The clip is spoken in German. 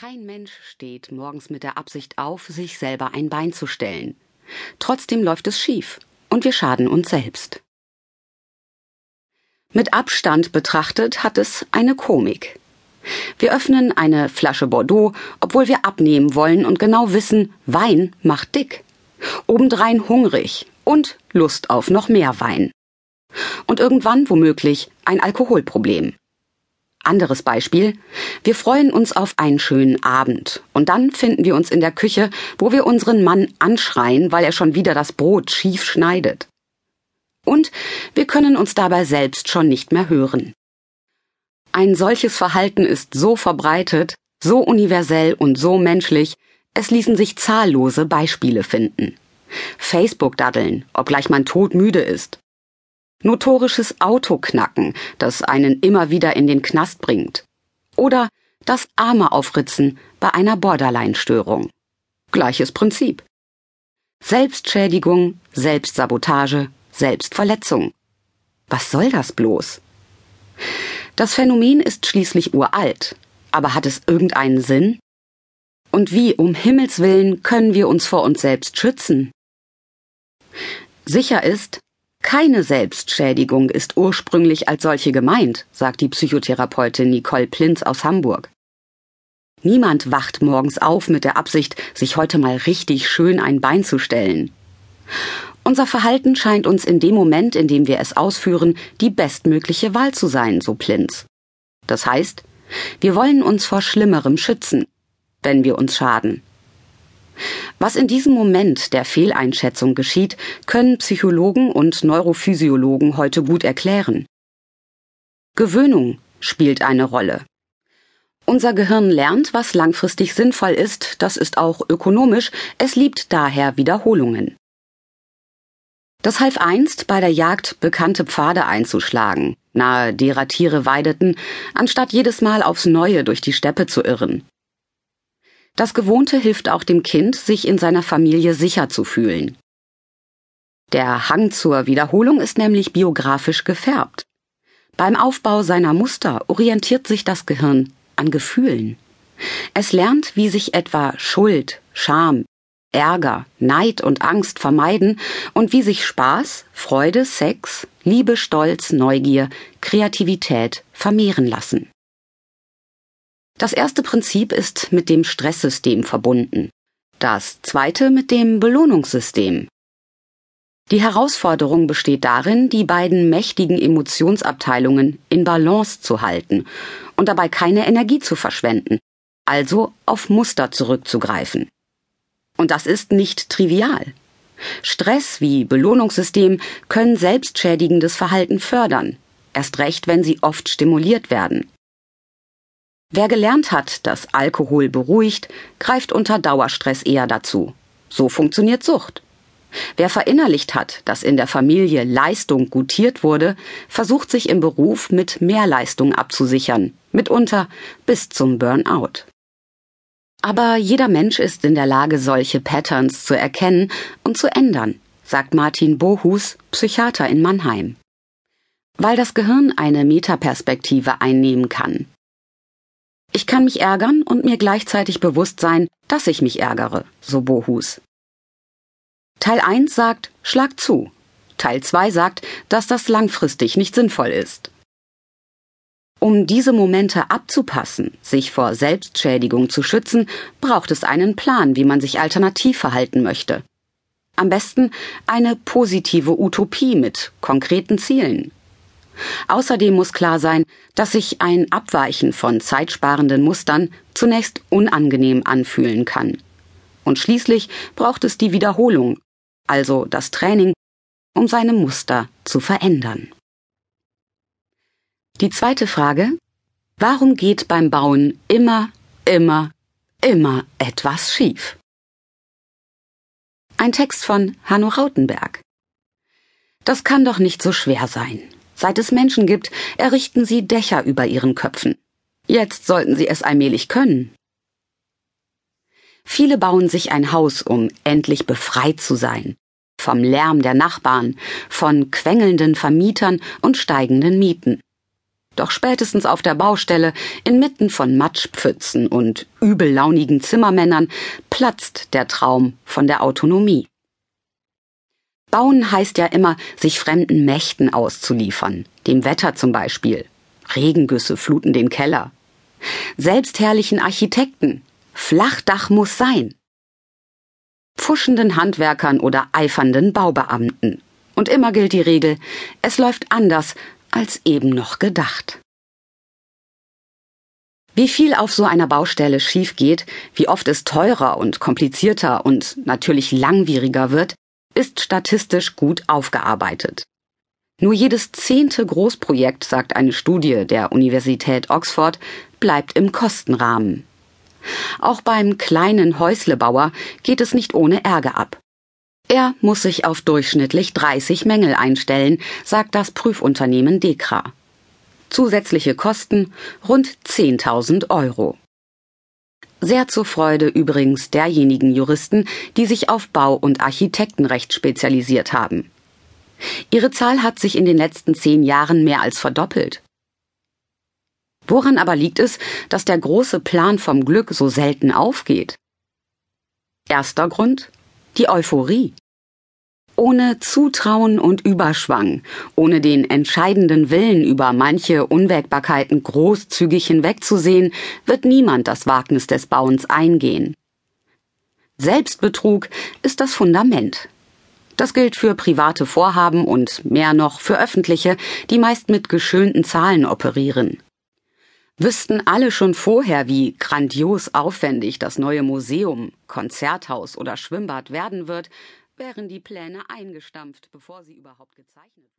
Kein Mensch steht morgens mit der Absicht auf, sich selber ein Bein zu stellen. Trotzdem läuft es schief und wir schaden uns selbst. Mit Abstand betrachtet hat es eine Komik. Wir öffnen eine Flasche Bordeaux, obwohl wir abnehmen wollen und genau wissen, Wein macht dick. Obendrein hungrig und Lust auf noch mehr Wein. Und irgendwann womöglich ein Alkoholproblem. Anderes Beispiel. Wir freuen uns auf einen schönen Abend. Und dann finden wir uns in der Küche, wo wir unseren Mann anschreien, weil er schon wieder das Brot schief schneidet. Und wir können uns dabei selbst schon nicht mehr hören. Ein solches Verhalten ist so verbreitet, so universell und so menschlich, es ließen sich zahllose Beispiele finden. Facebook-Daddeln, obgleich man todmüde ist. Notorisches Autoknacken, das einen immer wieder in den Knast bringt. Oder das Arme aufritzen bei einer Borderline-Störung. Gleiches Prinzip. Selbstschädigung, Selbstsabotage, Selbstverletzung. Was soll das bloß? Das Phänomen ist schließlich uralt, aber hat es irgendeinen Sinn? Und wie um Himmels willen können wir uns vor uns selbst schützen? Sicher ist, keine Selbstschädigung ist ursprünglich als solche gemeint, sagt die Psychotherapeutin Nicole Plinz aus Hamburg. Niemand wacht morgens auf mit der Absicht, sich heute mal richtig schön ein Bein zu stellen. Unser Verhalten scheint uns in dem Moment, in dem wir es ausführen, die bestmögliche Wahl zu sein, so Plinz. Das heißt, wir wollen uns vor Schlimmerem schützen, wenn wir uns schaden. Was in diesem Moment der Fehleinschätzung geschieht, können Psychologen und Neurophysiologen heute gut erklären. Gewöhnung spielt eine Rolle. Unser Gehirn lernt, was langfristig sinnvoll ist, das ist auch ökonomisch, es liebt daher Wiederholungen. Das half einst bei der Jagd bekannte Pfade einzuschlagen, nahe derer Tiere weideten, anstatt jedes Mal aufs Neue durch die Steppe zu irren. Das Gewohnte hilft auch dem Kind, sich in seiner Familie sicher zu fühlen. Der Hang zur Wiederholung ist nämlich biografisch gefärbt. Beim Aufbau seiner Muster orientiert sich das Gehirn an Gefühlen. Es lernt, wie sich etwa Schuld, Scham, Ärger, Neid und Angst vermeiden und wie sich Spaß, Freude, Sex, Liebe, Stolz, Neugier, Kreativität vermehren lassen. Das erste Prinzip ist mit dem Stresssystem verbunden, das zweite mit dem Belohnungssystem. Die Herausforderung besteht darin, die beiden mächtigen Emotionsabteilungen in Balance zu halten und dabei keine Energie zu verschwenden, also auf Muster zurückzugreifen. Und das ist nicht trivial. Stress wie Belohnungssystem können selbstschädigendes Verhalten fördern, erst recht, wenn sie oft stimuliert werden. Wer gelernt hat, dass Alkohol beruhigt, greift unter Dauerstress eher dazu. So funktioniert Sucht. Wer verinnerlicht hat, dass in der Familie Leistung gutiert wurde, versucht sich im Beruf mit mehr Leistung abzusichern, mitunter bis zum Burnout. Aber jeder Mensch ist in der Lage, solche Patterns zu erkennen und zu ändern, sagt Martin Bohus, Psychiater in Mannheim. Weil das Gehirn eine Metaperspektive einnehmen kann. Ich kann mich ärgern und mir gleichzeitig bewusst sein, dass ich mich ärgere, so Bohus. Teil 1 sagt, schlag zu. Teil 2 sagt, dass das langfristig nicht sinnvoll ist. Um diese Momente abzupassen, sich vor Selbstschädigung zu schützen, braucht es einen Plan, wie man sich alternativ verhalten möchte. Am besten eine positive Utopie mit konkreten Zielen. Außerdem muss klar sein, dass sich ein Abweichen von zeitsparenden Mustern zunächst unangenehm anfühlen kann. Und schließlich braucht es die Wiederholung, also das Training, um seine Muster zu verändern. Die zweite Frage Warum geht beim Bauen immer, immer, immer etwas schief? Ein Text von Hanno Rautenberg. Das kann doch nicht so schwer sein. Seit es Menschen gibt, errichten sie Dächer über ihren Köpfen. Jetzt sollten sie es allmählich können. Viele bauen sich ein Haus, um endlich befreit zu sein. Vom Lärm der Nachbarn, von quengelnden Vermietern und steigenden Mieten. Doch spätestens auf der Baustelle, inmitten von Matschpfützen und übellaunigen Zimmermännern, platzt der Traum von der Autonomie. Bauen heißt ja immer, sich fremden Mächten auszuliefern, dem Wetter zum Beispiel. Regengüsse fluten den Keller. Selbstherrlichen Architekten. Flachdach muss sein. Pfuschenden Handwerkern oder eifernden Baubeamten. Und immer gilt die Regel, es läuft anders, als eben noch gedacht. Wie viel auf so einer Baustelle schief geht, wie oft es teurer und komplizierter und natürlich langwieriger wird, ist statistisch gut aufgearbeitet. Nur jedes zehnte Großprojekt, sagt eine Studie der Universität Oxford, bleibt im Kostenrahmen. Auch beim kleinen Häuslebauer geht es nicht ohne Ärger ab. Er muss sich auf durchschnittlich 30 Mängel einstellen, sagt das Prüfunternehmen Dekra. Zusätzliche Kosten rund 10.000 Euro. Sehr zur Freude übrigens derjenigen Juristen, die sich auf Bau- und Architektenrecht spezialisiert haben. Ihre Zahl hat sich in den letzten zehn Jahren mehr als verdoppelt. Woran aber liegt es, dass der große Plan vom Glück so selten aufgeht? Erster Grund die Euphorie. Ohne Zutrauen und Überschwang, ohne den entscheidenden Willen über manche Unwägbarkeiten großzügig hinwegzusehen, wird niemand das Wagnis des Bauens eingehen. Selbstbetrug ist das Fundament. Das gilt für private Vorhaben und mehr noch für öffentliche, die meist mit geschönten Zahlen operieren. Wüssten alle schon vorher, wie grandios aufwendig das neue Museum, Konzerthaus oder Schwimmbad werden wird, wären die Pläne eingestampft, bevor sie überhaupt gezeichnet